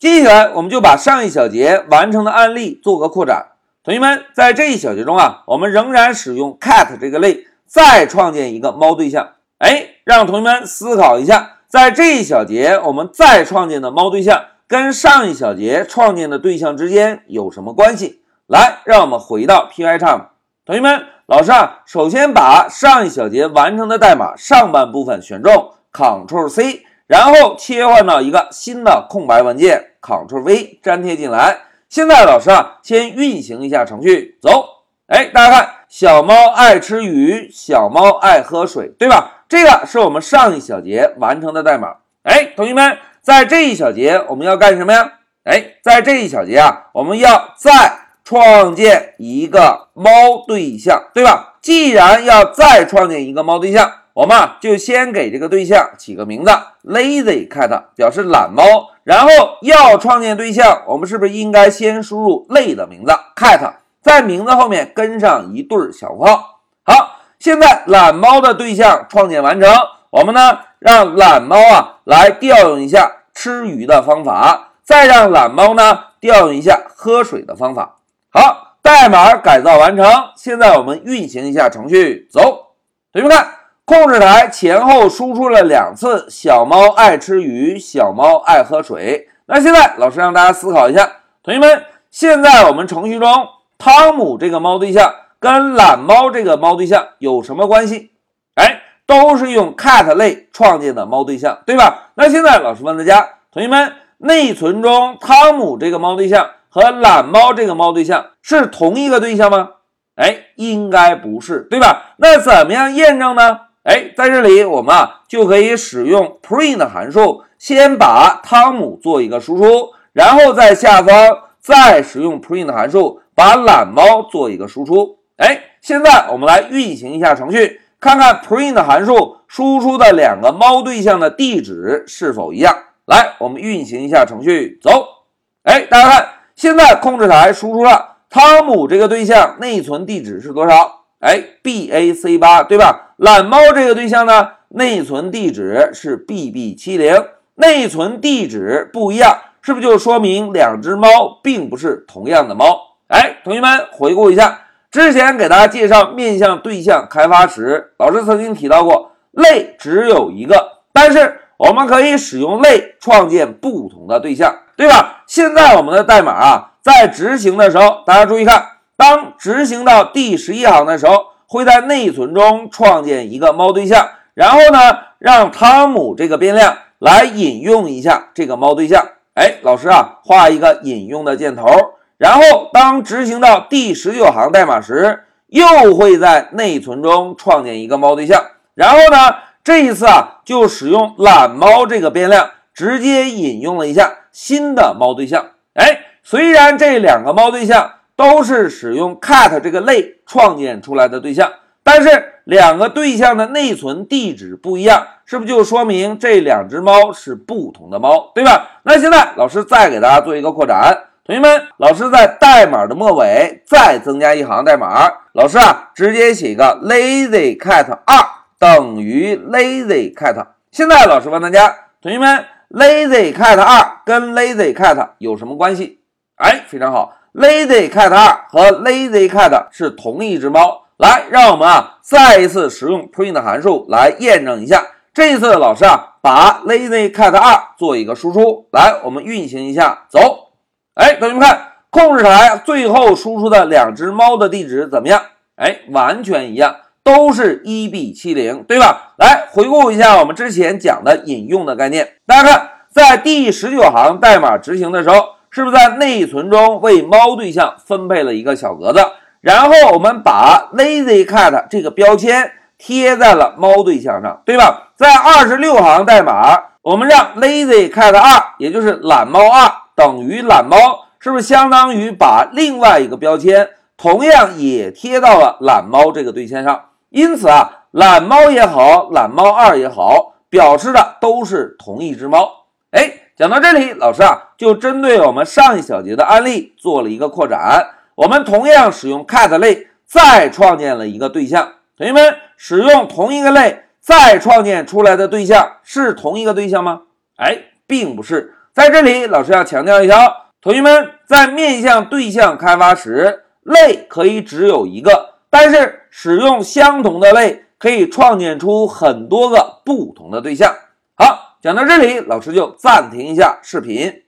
接下来我们就把上一小节完成的案例做个扩展。同学们，在这一小节中啊，我们仍然使用 cat 这个类再创建一个猫对象。哎，让同学们思考一下，在这一小节我们再创建的猫对象跟上一小节创建的对象之间有什么关系？来，让我们回到 Pycharm。同学们，老师啊，首先把上一小节完成的代码上半部分选中，Ctrl C。然后切换到一个新的空白文件，Ctrl V 粘贴进来。现在老师啊，先运行一下程序，走。哎，大家看，小猫爱吃鱼，小猫爱喝水，对吧？这个是我们上一小节完成的代码。哎，同学们，在这一小节我们要干什么呀？哎，在这一小节啊，我们要再创建一个猫对象，对吧？既然要再创建一个猫对象。我们，就先给这个对象起个名字，lazy cat，表示懒猫。然后要创建对象，我们是不是应该先输入类的名字 cat，在名字后面跟上一对小括号？好，现在懒猫的对象创建完成，我们呢让懒猫啊来调用一下吃鱼的方法，再让懒猫呢调用一下喝水的方法。好，代码改造完成，现在我们运行一下程序，走，同学们看。控制台前后输出了两次“小猫爱吃鱼，小猫爱喝水”。那现在老师让大家思考一下，同学们，现在我们程序中汤姆这个猫对象跟懒猫这个猫对象有什么关系？哎，都是用 cat 类创建的猫对象，对吧？那现在老师问大家，同学们，内存中汤姆这个猫对象和懒猫这个猫对象是同一个对象吗？哎，应该不是，对吧？那怎么样验证呢？哎，在这里我们啊就可以使用 print 函数，先把汤姆做一个输出，然后在下方再使用 print 函数把懒猫做一个输出。哎，现在我们来运行一下程序，看看 print 函数输出的两个猫对象的地址是否一样。来，我们运行一下程序，走。哎，大家看，现在控制台输出了汤姆这个对象内存地址是多少？哎，b a c 八对吧？懒猫这个对象呢，内存地址是 b b 七零，内存地址不一样，是不是就说明两只猫并不是同样的猫？哎，同学们回顾一下，之前给大家介绍面向对象开发时，老师曾经提到过，类只有一个，但是我们可以使用类创建不同的对象，对吧？现在我们的代码啊，在执行的时候，大家注意看。当执行到第十一行的时候，会在内存中创建一个猫对象，然后呢，让汤姆这个变量来引用一下这个猫对象。哎，老师啊，画一个引用的箭头。然后当执行到第十九行代码时，又会在内存中创建一个猫对象，然后呢，这一次啊，就使用懒猫这个变量直接引用了一下新的猫对象。哎，虽然这两个猫对象。都是使用 cat 这个类创建出来的对象，但是两个对象的内存地址不一样，是不是就说明这两只猫是不同的猫，对吧？那现在老师再给大家做一个扩展，同学们，老师在代码的末尾再增加一行代码，老师啊，直接写一个 lazy cat 二等于 lazy cat。现在老师问大家，同学们，lazy cat 二跟 lazy cat 有什么关系？哎，非常好。Lazy Cat 二和 Lazy Cat 是同一只猫。来，让我们啊再一次使用 print 函数来验证一下。这一次老师啊把 Lazy Cat 二做一个输出。来，我们运行一下，走。哎，同学们看，控制台最后输出的两只猫的地址怎么样？哎，完全一样，都是一 B 七零，对吧？来回顾一下我们之前讲的引用的概念。大家看，在第十九行代码执行的时候。是不是在内存中为猫对象分配了一个小格子？然后我们把 lazy cat 这个标签贴在了猫对象上，对吧？在二十六行代码，我们让 lazy cat 二，也就是懒猫二等于懒猫，是不是相当于把另外一个标签同样也贴到了懒猫这个对象上？因此啊，懒猫也好，懒猫二也好，表示的都是同一只猫。哎。讲到这里，老师啊就针对我们上一小节的案例做了一个扩展，我们同样使用 cat 类再创建了一个对象，同学们使用同一个类再创建出来的对象是同一个对象吗？哎，并不是，在这里老师要强调一条，同学们在面向对象开发时，类可以只有一个，但是使用相同的类可以创建出很多个不同的对象。好。讲到这里老师就暂停一下视频。